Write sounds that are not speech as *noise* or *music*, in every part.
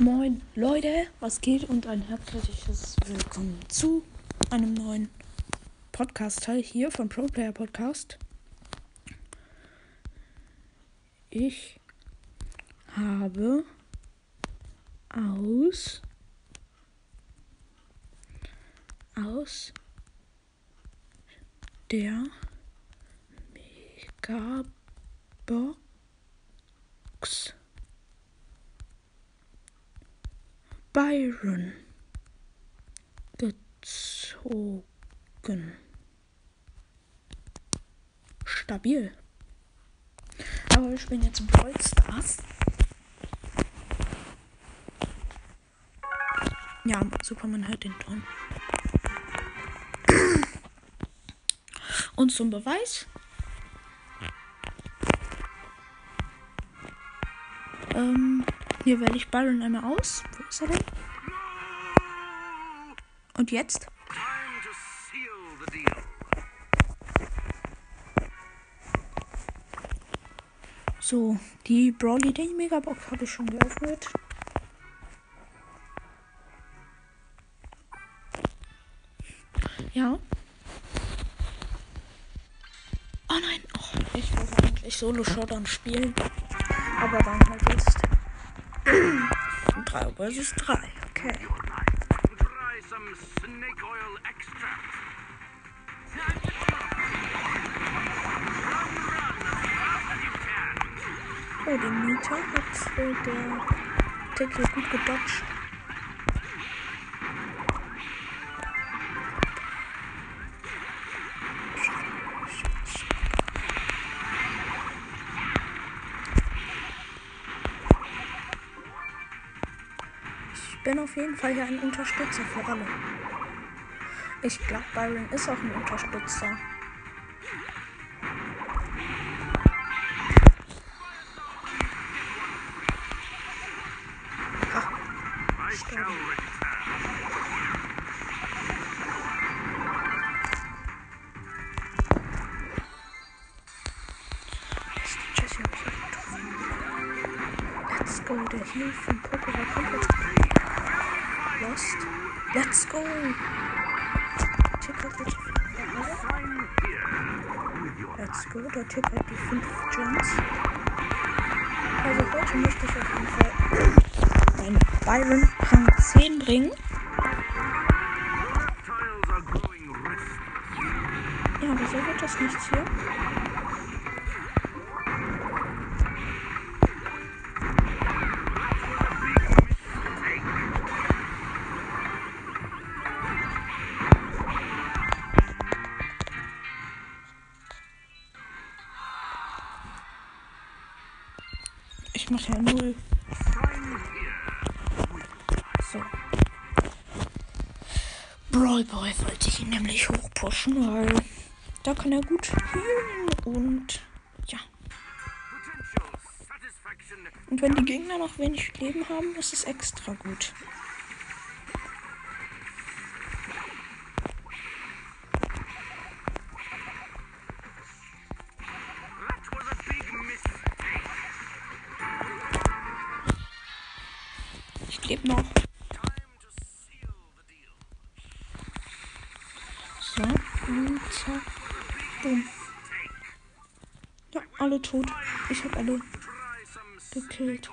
Moin Leute, was geht und ein herzliches Willkommen zu einem neuen Podcast-Teil hier von ProPlayer Podcast. Ich habe aus aus der Megabox Byron gezogen. Stabil. Aber wir spielen jetzt Brawl Stars. Ja, Superman hört den Ton. Und zum Beweis. Ähm, hier wähle ich Byron einmal aus. Er denn? Und jetzt? So, die Brawly Day Megabox habe ich schon geöffnet. Ja. Oh nein, oh, ich wollte eigentlich Solo Showdown spielen. Aber dann halt jetzt 3 versus 3. Okay. Oh, den Mieter hat äh, der hier gut gedodged. Jeden Fall hier ein Unterstützer für alle. Ich glaube, Byron ist auch ein Unterstützer. Let's go, der Heal von Poco war komplett lost. Let's go! Tick hat jetzt Let's go, der Tick hat die 5 Gems. Also heute möchte ich auf jeden Fall meinen Byron Rang 10 bringen. Ja, wieso wird das nichts hier? Ja null. So. Brawl Boy wollte ich ihn nämlich hochpushen, weil da kann er gut healen und ja. Und wenn die Gegner noch wenig Leben haben, ist es extra gut. Lebe noch. So. Und zack. Boom. Ja, alle tot. Ich habe alle gekillt.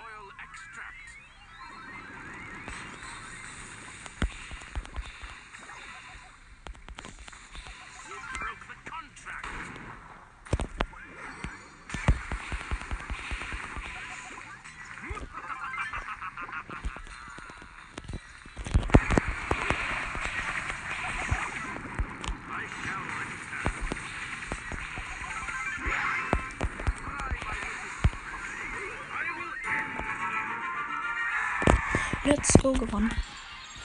Let's go gewonnen.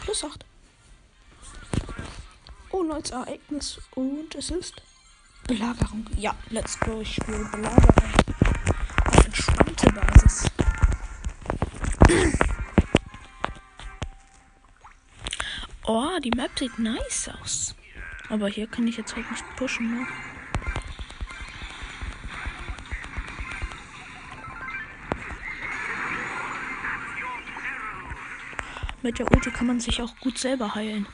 Plus 8. Oh, neues Ereignis. Und es ist Belagerung. Ja, let's go. Ich spiele Belagerung. Auf entspannte Basis. *clears throat* Oh, die Map sieht nice aus. Aber hier kann ich jetzt halt nicht pushen, ne? Mit der Ulti kann man sich auch gut selber heilen.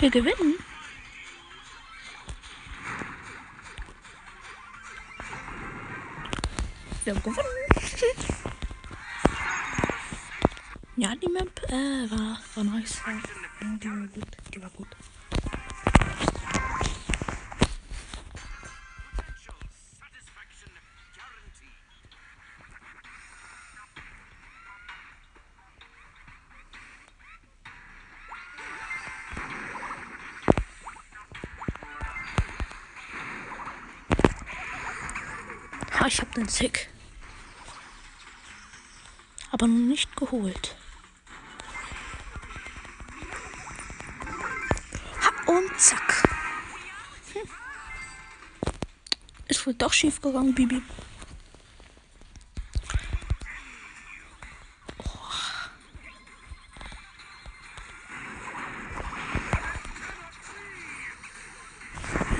Wir gewinnen. Wir haben gewonnen. ja, die Map äh, war, war nice. Ja, gut. Ha, ich hab den Sick. Aber noch nicht geholt. Ha, und zack. Hm. Ist wohl doch schief gegangen, Bibi.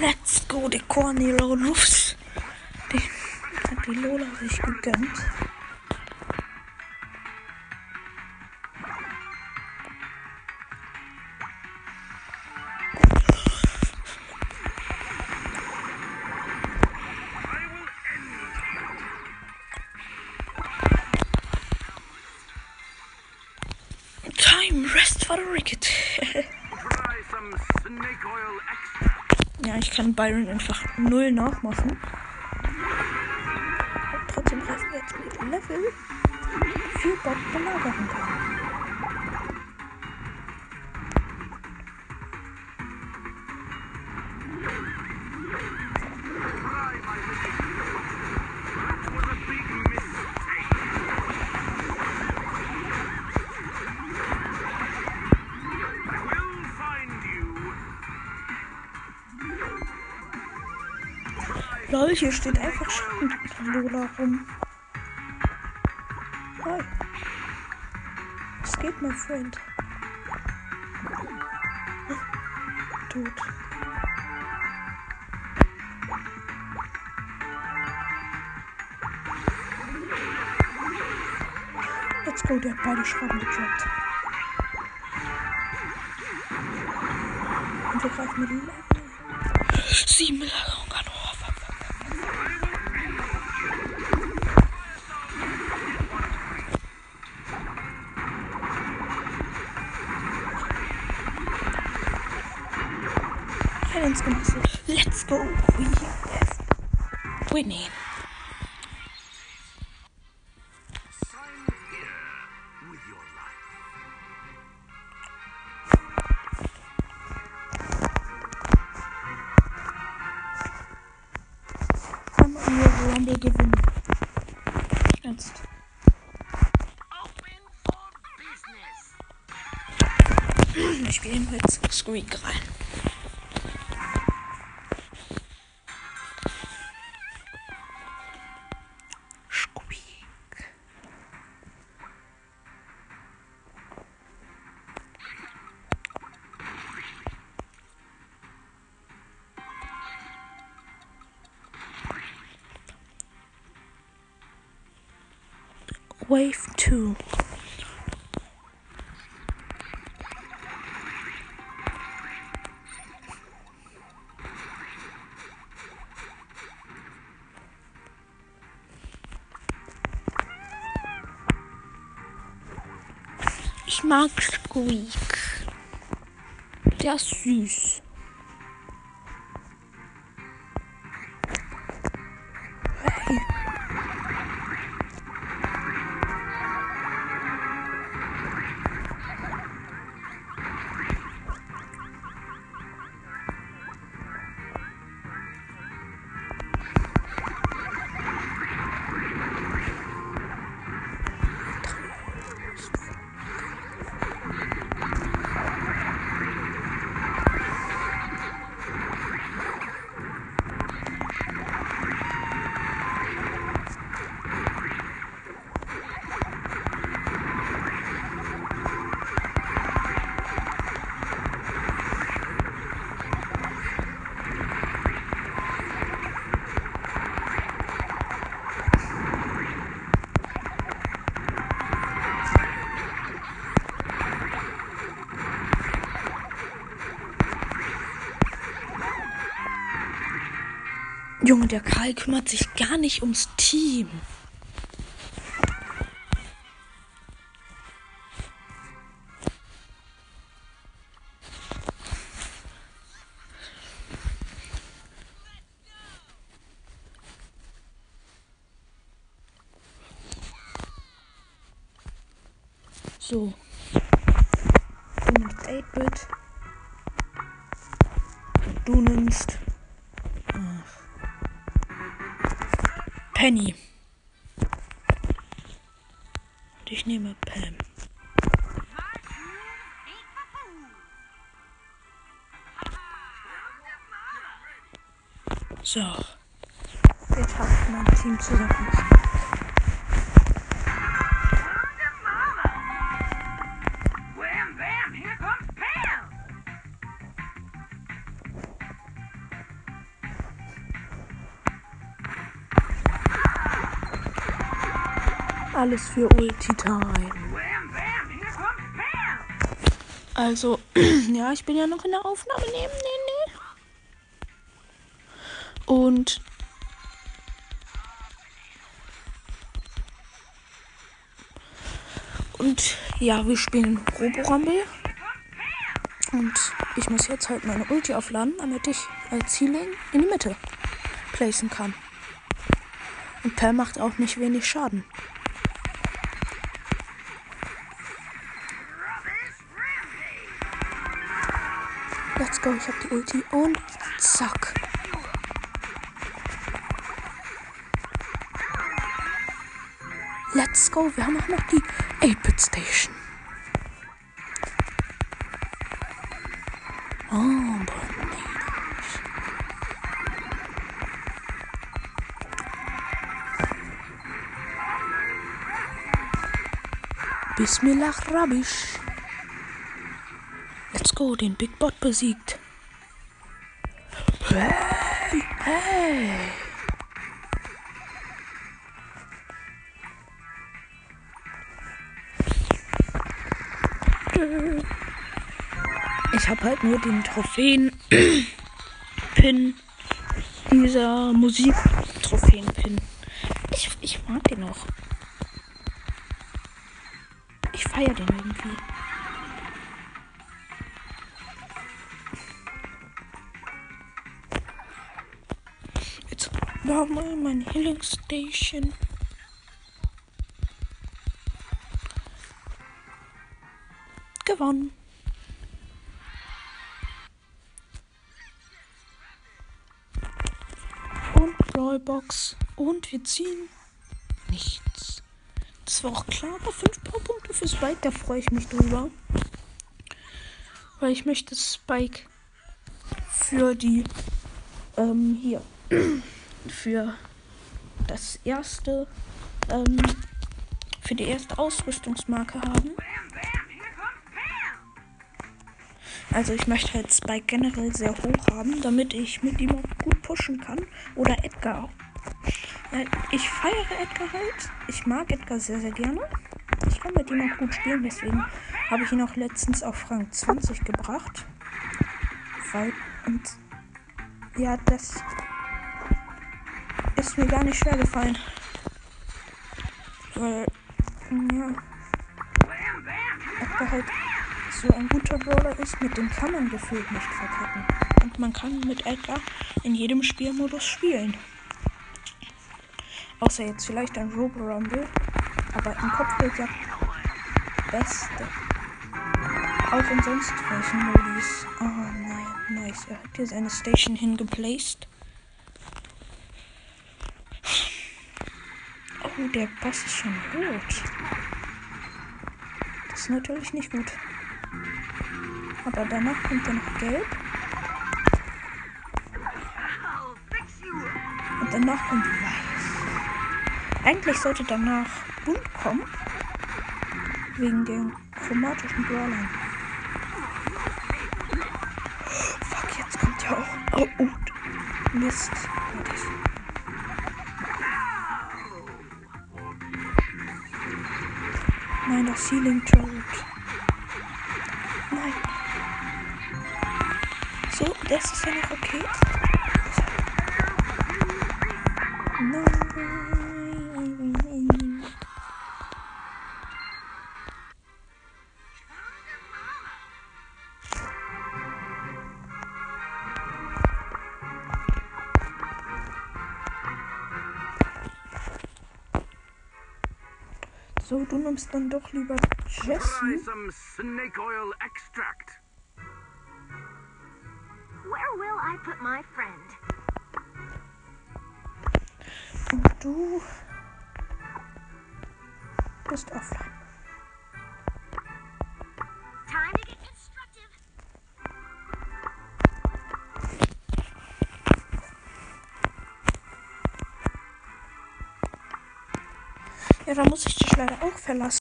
Let's go, die Cornelo Luft. Die hat die Lola sich gegönnt. Time rest for the Ricket. Ja, ich kann Byron einfach null nachmachen. Mistake. I will find you. Lol, hier steht einfach schon Lola rum. Mein Freund? Tot. Let's go, der hat beide Schrauben gedroppt. Und wir greifen mit Level. Sieben Belagerung man hier Rumble gewinnen. Jetzt. Wir spielen jetzt Squeak rein. Wave 2. Ich mag Squeak. Der ist süß. Junge, der Karl kümmert sich gar nicht ums Team. So. Ich nehme Pam. So. Jetzt habe ich mein Team zusammen. Alles für Ulti-Time. Also, *clears throat* ja, ich bin ja noch in der Aufnahme neben nee, nee. Und und ja, wir spielen Robo Rumble. Und ich muss jetzt halt meine Ulti aufladen, damit ich als Healing in die Mitte placen kann. Und Per macht auch nicht wenig Schaden. Go, ich hab die Ulti und zack. Let's go, wir haben auch noch die 8-Bit Station. Oh. Bismillah Rabish. Go, den Big Bot besiegt. Hey, hey. Ich habe halt nur den Trophäen-Pin dieser Musik-Trophäen-Pin. Ich, ich mag den auch. Ich feiere den irgendwie. Jetzt nochmal mein Healing Station. Gewonnen. Und Brawlbox. Und wir ziehen nichts. Das war auch klar, aber 5 Powerpunkte für Spike, da freue ich mich drüber. Weil ich möchte Spike für die ähm, hier *clears throat* für das erste ähm, für die erste Ausrüstungsmarke haben. Also ich möchte halt Spike generell sehr hoch haben, damit ich mit ihm auch gut pushen kann. Oder Edgar. Ja, ich feiere Edgar halt. Ich mag Edgar sehr, sehr gerne. Ich kann mit ihm auch gut spielen, deswegen habe ich ihn auch letztens auf Rang 20 gebracht. Weil, und ja, das ist mir gar nicht schwer gefallen. Weil, ja, Edgar halt so ein guter Brawler ist, mit dem kann man gefühlt nicht verkacken. Und man kann mit Edgar in jedem Spielmodus spielen. Außer jetzt vielleicht ein Robo Rumble. Aber im Kopfbild ja beste. Auch in sonst welchen Modis. Oh nein, nice. Er hat hier seine Station hingeplaced. Oh, der Boss ist schon rot. Das ist natürlich nicht gut. Aber danach kommt er noch gelb. Und danach kommt weiß. Eigentlich sollte danach bunt kommen. Wegen den chromatischen Brawlern. Fuck, jetzt kommt ja auch. Oh, oh. Mist. ceiling troll. So, du nimmst dann doch lieber Try Jessie. some snake oil extract. Where will I put my friend? Und du bist offline. Ja, da muss ich dich leider auch verlassen.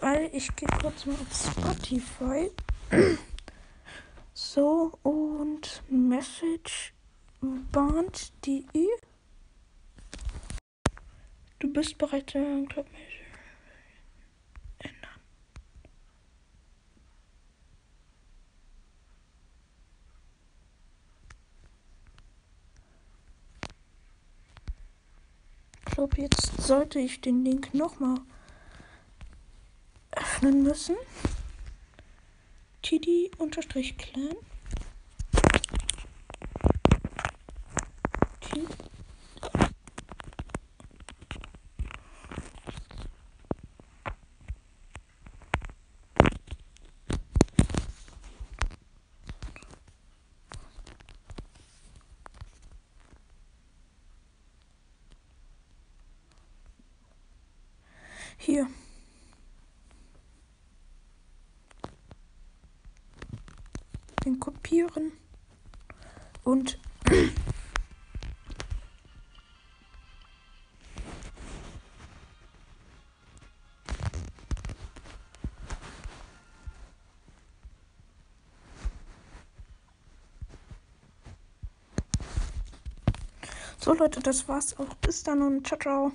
Weil ich gehe kurz mal auf Spotify. *clears throat* So, und Message Band.de. Du bist bereit, äh, glaub mich. Ändern. Ich glaube, jetzt sollte ich den Link nochmal öffnen müssen. TD-Clan. T- Hier. Den kopieren. Und so Leute, das war's auch. Bis dann und ciao ciao.